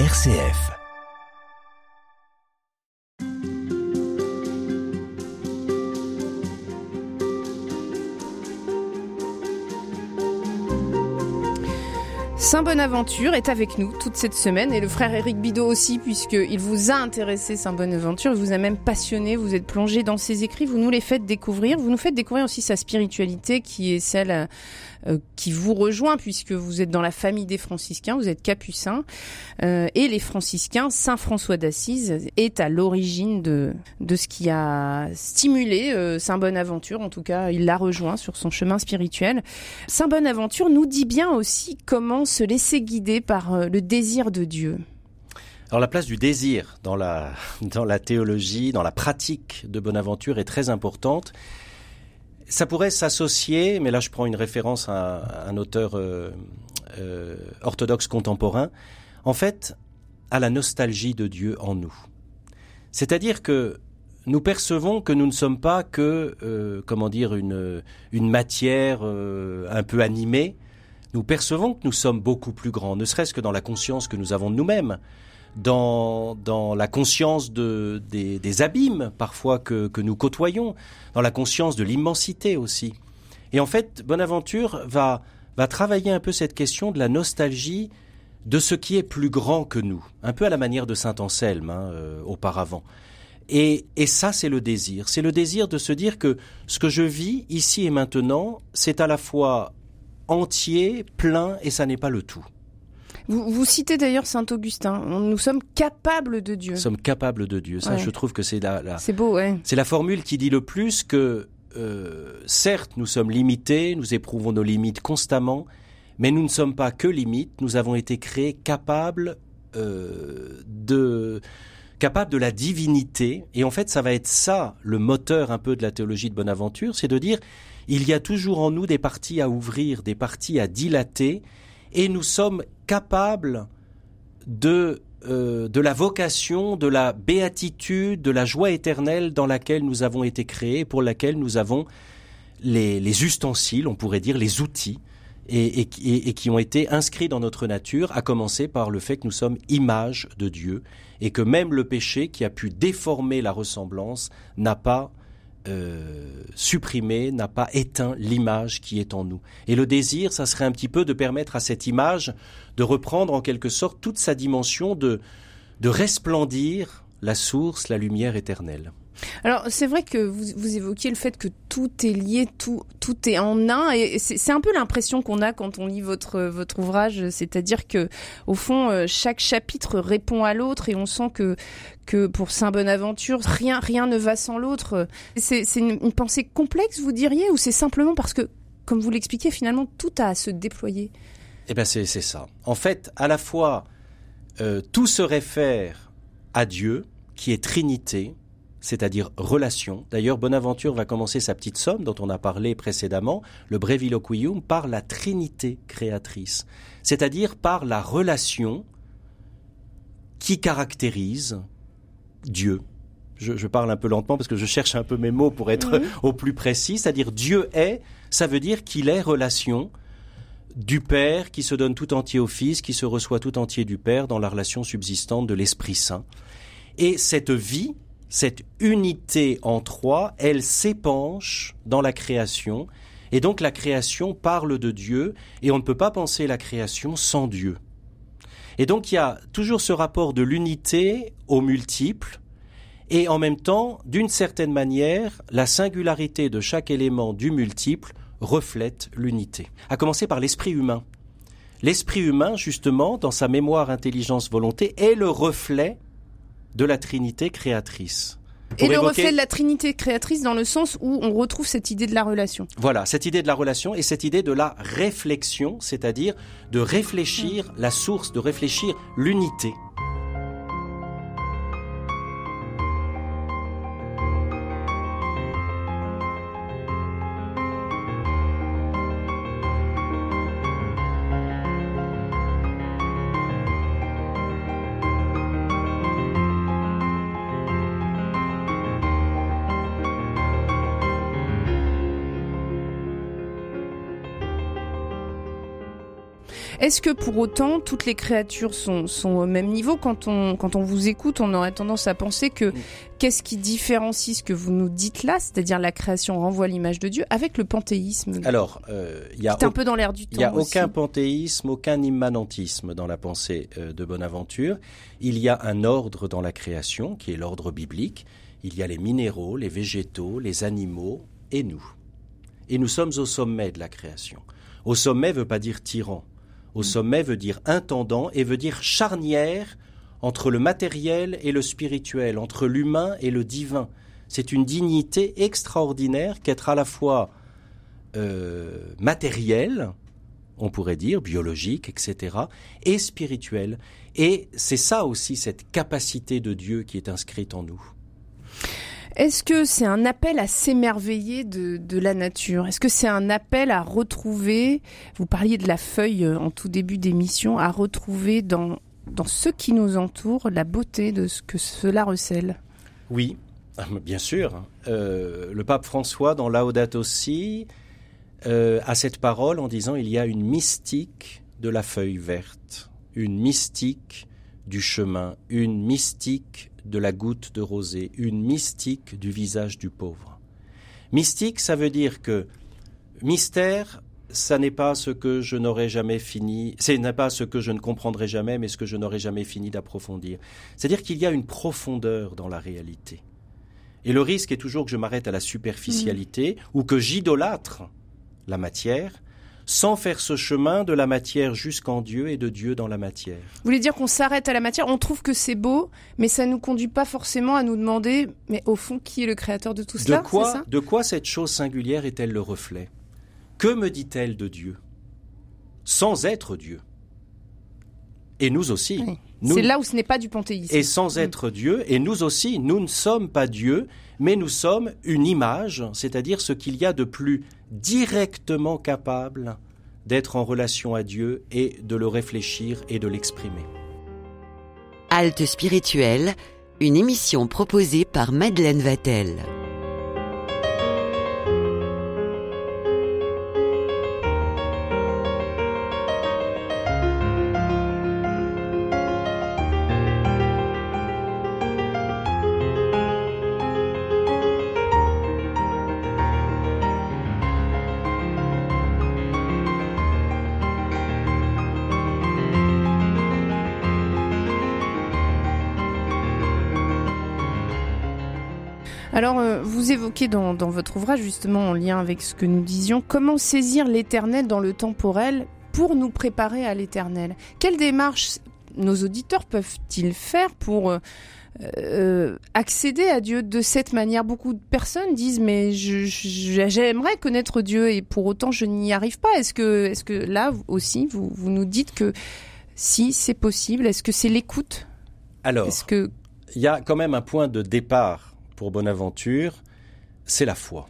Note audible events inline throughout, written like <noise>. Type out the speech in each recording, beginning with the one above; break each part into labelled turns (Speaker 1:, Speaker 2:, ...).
Speaker 1: RCF.
Speaker 2: Saint Bonaventure est avec nous toute cette semaine et le frère Éric Bidot aussi puisqu'il vous a intéressé Saint Bonaventure, il vous a même passionné, vous êtes plongé dans ses écrits, vous nous les faites découvrir, vous nous faites découvrir aussi sa spiritualité qui est celle euh, qui vous rejoint puisque vous êtes dans la famille des franciscains, vous êtes capucin euh, et les franciscains, Saint François d'Assise est à l'origine de, de ce qui a stimulé euh, Saint Bonaventure, en tout cas il l'a rejoint sur son chemin spirituel. Saint Bonaventure nous dit bien aussi comment se laisser guider par euh, le désir de Dieu
Speaker 3: alors la place du désir dans la, <laughs> dans la théologie, dans la pratique de Bonaventure est très importante. Ça pourrait s'associer, mais là je prends une référence à, un auteur euh, euh, orthodoxe contemporain, en fait à la nostalgie de Dieu en nous. C'est-à-dire que nous percevons que nous ne sommes pas que, comment dire, une, une matière un peu animée, nous percevons que nous sommes beaucoup plus grands, ne serait-ce que dans la conscience que nous avons de nous-mêmes, dans, dans la conscience de, des, des abîmes parfois que, que nous côtoyons, dans la conscience de l'immensité aussi. Et en fait, Bonaventure va, va travailler un peu cette question de la nostalgie de ce qui est plus grand que nous, un peu à la manière de Saint Anselme hein, euh, auparavant. Et, et ça, c'est le désir. C'est le désir de se dire que ce que je vis ici et maintenant, c'est à la fois entier, plein, et ça n'est pas le tout.
Speaker 2: Vous, vous citez d'ailleurs Saint Augustin. Nous sommes capables de Dieu.
Speaker 3: Nous sommes capables de Dieu. Ça,
Speaker 2: Ouais.
Speaker 3: je trouve que c'est la, la-
Speaker 2: C'est beau, ouais.
Speaker 3: c'est la formule qui dit le plus que, euh, certes, nous sommes limités, nous éprouvons nos limites constamment, mais nous ne sommes pas que limites. Nous avons été créés capables euh, de capables de la divinité. Et en fait, ça va être ça le moteur un peu de la théologie de Bonaventure, c'est de dire il y a toujours en nous des parties à ouvrir, des parties à dilater, et nous sommes capables de euh, de la vocation, de la béatitude, de la joie éternelle dans laquelle nous avons été créés, pour laquelle nous avons les, les ustensiles, on pourrait dire les outils, et qui ont été inscrits dans notre nature, à commencer par le fait que nous sommes image de Dieu, et que même le péché qui a pu déformer la ressemblance n'a pas euh, supprimé, n'a pas éteint l'image qui est en nous. Et le désir, ça serait un petit peu de permettre à cette image de reprendre en quelque sorte toute sa dimension de, de resplendir la source, la lumière éternelle.
Speaker 2: Alors c'est vrai que vous, vous évoquiez le fait que tout est lié, tout tout est en un, et c'est un peu l'impression qu'on a quand on lit votre votre ouvrage, c'est-à-dire que au fond euh, chaque chapitre répond à l'autre, et on sent que que pour Saint Bonaventure rien rien ne va sans l'autre. C'est une, pensée complexe, vous diriez, ou c'est simplement parce que comme vous l'expliquez, finalement tout a à se déployer?
Speaker 3: Eh bien, c'est c'est ça. En fait, à la fois, euh, tout se réfère à Dieu, qui est Trinité, c'est-à-dire relation. D'ailleurs, Bonaventure va commencer sa petite somme dont on a parlé précédemment, le Breviloquium, par la Trinité créatrice, c'est-à-dire par la relation qui caractérise Dieu. Je, je parle un peu lentement parce que je cherche un peu mes mots pour être au plus précis, c'est-à-dire Dieu est, ça veut dire qu'il est relation du Père qui se donne tout entier au Fils, qui se reçoit tout entier du Père dans la relation subsistante de l'Esprit Saint. Et cette vie, cette unité en trois, elle s'épanche dans la création, et donc la création parle de Dieu, et on ne peut pas penser la création sans Dieu. Et donc il y a toujours ce rapport de l'unité au multiple, et en même temps, d'une certaine manière, la singularité de chaque élément du multiple reflète l'unité. À commencer par l'esprit humain. L'esprit humain, justement, dans sa mémoire, intelligence, volonté, est le reflet de la Trinité créatrice.
Speaker 2: Et le reflet de la Trinité créatrice dans le sens où on retrouve cette idée de la relation.
Speaker 3: Voilà, cette idée de la relation et cette idée de la réflexion, c'est-à-dire de réfléchir la source, de réfléchir l'unité.
Speaker 2: Est-ce que pour autant toutes les créatures sont, sont au même niveau? Quand on, quand on vous écoute, on aurait tendance à penser que qu'est-ce qui différencie ce que vous nous dites là, c'est-à-dire la création renvoie l'image de Dieu, avec le panthéisme?
Speaker 3: Alors, euh, y a
Speaker 2: un peu dans l'air du temps.
Speaker 3: Il n'y a aucun panthéisme, aucun immanentisme dans la pensée euh, de Bonaventure. Il y a un ordre dans la création qui est l'ordre biblique. Il y a les minéraux, les végétaux, les animaux et nous. Et nous sommes au sommet de la création. Au sommet veut pas dire tyran. Au mm. sommet veut dire intendant et veut dire charnière entre le matériel et le spirituel, entre l'humain et le divin. C'est une dignité extraordinaire qu'être à la fois euh, matériel, on pourrait dire, biologique, etc., et spirituel. Et c'est ça aussi, cette capacité de Dieu qui est inscrite en nous.
Speaker 2: Est-ce que c'est un appel à s'émerveiller de, la nature? Est-ce que c'est un appel à retrouver, vous parliez de la feuille euh, en tout début d'émission, à retrouver dans, dans ce qui nous entoure la beauté de ce que cela recèle?
Speaker 3: Oui, ah, bien sûr. Euh, le pape François, dans Laudato Si, euh, a cette parole en disant il y a une mystique de la feuille verte, une mystique du chemin, une mystique de la goutte de rosée, une mystique du visage du pauvre. Mystique, ça veut dire que mystère, ça n'est pas ce que je n'aurais jamais fini, ce n'est pas ce que je ne comprendrai jamais, mais ce que je n'aurais jamais fini d'approfondir. C'est-à-dire qu'il y a une profondeur dans la réalité. Et le risque est toujours que je m'arrête à la superficialité mmh. ou que j'idolâtre la matière sans faire ce chemin de la matière jusqu'en Dieu et de Dieu dans la matière.
Speaker 2: Vous voulez dire qu'on s'arrête à la matière, on trouve que c'est beau, mais ça ne nous conduit pas forcément à nous demander, mais au fond, qui est le créateur de tout cela
Speaker 3: de quoi, de quoi cette chose singulière est-elle le reflet? Que me dit-elle de Dieu? Sans être Dieu. Et nous aussi.
Speaker 2: C'est là où ce n'est pas du panthéisme.
Speaker 3: Et sans mm. être Dieu, et nous aussi, nous ne sommes pas Dieu, mais nous sommes une image, c'est-à-dire ce qu'il y a de plus directement capable d'être en relation à Dieu et de le réfléchir et de l'exprimer.
Speaker 1: Halte spirituelle, une émission proposée par Madeleine Vatel.
Speaker 2: Alors, euh, vous évoquez dans, votre ouvrage, justement en lien avec ce que nous disions, comment saisir l'éternel dans le temporel pour nous préparer à l'éternel. Quelle démarche nos auditeurs peuvent-ils faire pour euh, euh, accéder à Dieu de cette manière? Beaucoup de personnes disent mais j'aimerais connaître Dieu et pour autant je n'y arrive pas. Est-ce que, là aussi vous, vous nous dites que si c'est possible Est-ce que c'est l'écoute?
Speaker 3: Alors, que il y a quand même un point de départ pour Bonaventure, c'est la foi.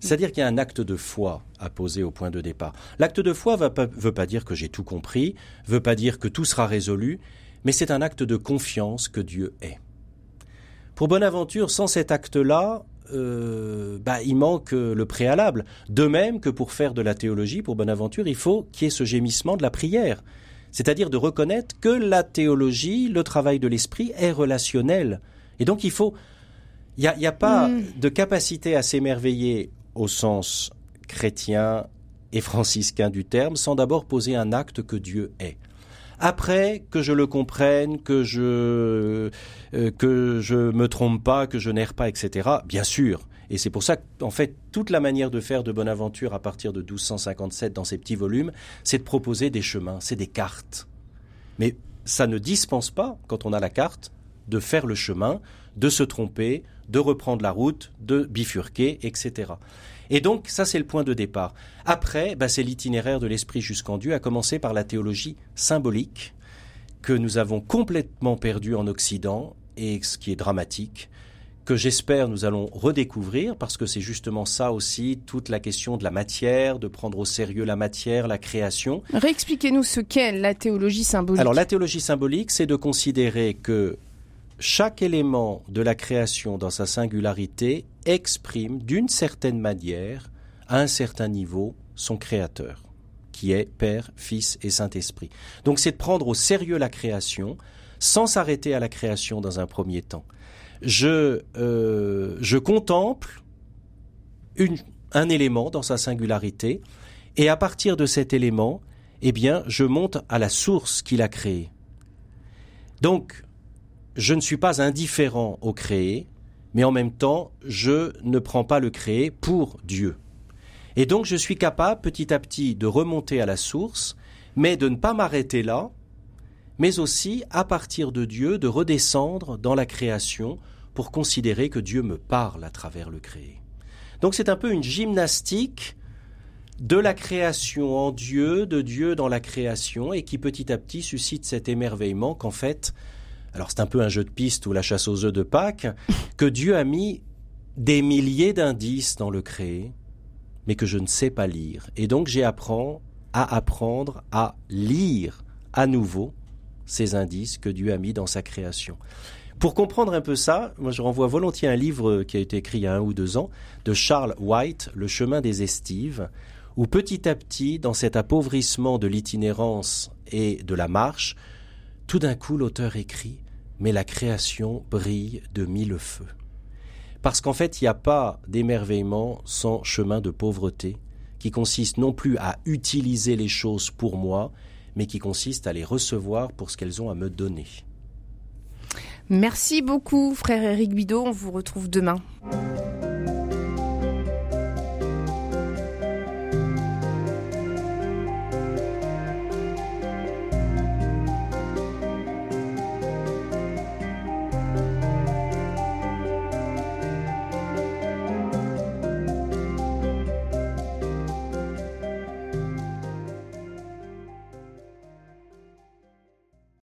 Speaker 3: C'est-à-dire qu'il y a un acte de foi à poser au point de départ. L'acte de foi ne veut pas dire que j'ai tout compris, ne veut pas dire que tout sera résolu, mais c'est un acte de confiance que Dieu est. Pour Bonaventure, sans cet acte-là, euh, bah, il manque le préalable. De même que pour faire de la théologie, pour Bonaventure, il faut qu'il y ait ce gémissement de la prière. C'est-à-dire de reconnaître que la théologie, le travail de l'esprit, est relationnel. Et donc il faut il n'y a, pas mm. de capacité à s'émerveiller au sens chrétien et franciscain du terme sans d'abord poser un acte que Dieu est. Après, que je le comprenne, que je euh, que je me trompe pas, que je n'erre pas, etc. Bien sûr. Et c'est pour ça qu'en fait, toute la manière de faire de Bonaventure à partir de 1257 dans ces petits volumes, c'est de proposer des chemins, c'est des cartes. Mais ça ne dispense pas, quand on a la carte, de faire le chemin, de se tromper, de reprendre la route, de bifurquer, etc. Et donc, ça, c'est le point de départ. Après, bah, c'est l'itinéraire de l'esprit jusqu'en Dieu, à commencer par la théologie symbolique, que nous avons complètement perdue en Occident, et ce qui est dramatique, que j'espère nous allons redécouvrir, parce que c'est justement ça aussi, toute la question de la matière, de prendre au sérieux la matière, la création.
Speaker 2: Réexpliquez-nous ce qu'est la théologie symbolique.
Speaker 3: Alors, la théologie symbolique, c'est de considérer que chaque élément de la création dans sa singularité exprime d'une certaine manière, à un certain niveau, son créateur, qui est Père, Fils et Saint-Esprit. Donc c'est de prendre au sérieux la création sans s'arrêter à la création dans un premier temps. Je, euh, je contemple un élément dans sa singularité et à partir de cet élément, eh bien, je monte à la source qu'il a créé. Donc, je ne suis pas indifférent au créé, mais en même temps, je ne prends pas le créé pour Dieu. Et donc, je suis capable petit à petit de remonter à la source, mais de ne pas m'arrêter là, mais aussi, à partir de Dieu, de redescendre dans la création pour considérer que Dieu me parle à travers le créé. Donc c'est un peu une gymnastique de la création en Dieu, de Dieu dans la création, et qui petit à petit suscite cet émerveillement qu'en fait, alors c'est un peu un jeu de piste ou la chasse aux œufs de Pâques, <laughs> que Dieu a mis des milliers d'indices dans le créé, mais que je ne sais pas lire. Et donc j'ai apprends à apprendre à lire à nouveau ces indices que Dieu a mis dans sa création. Pour comprendre un peu ça, moi je renvoie volontiers un livre qui a été écrit il y a un ou deux ans de Charles White, Le chemin des estives, où petit à petit, dans cet appauvrissement de l'itinérance et de la marche, tout d'un coup l'auteur écrit Mais la création brille de mille feux. Parce qu'en fait, il n'y a pas d'émerveillement sans chemin de pauvreté, qui consiste non plus à utiliser les choses pour moi, mais qui consiste à les recevoir pour ce qu'elles ont à me donner.
Speaker 2: Merci beaucoup, frère Eric Bidot. On vous retrouve demain.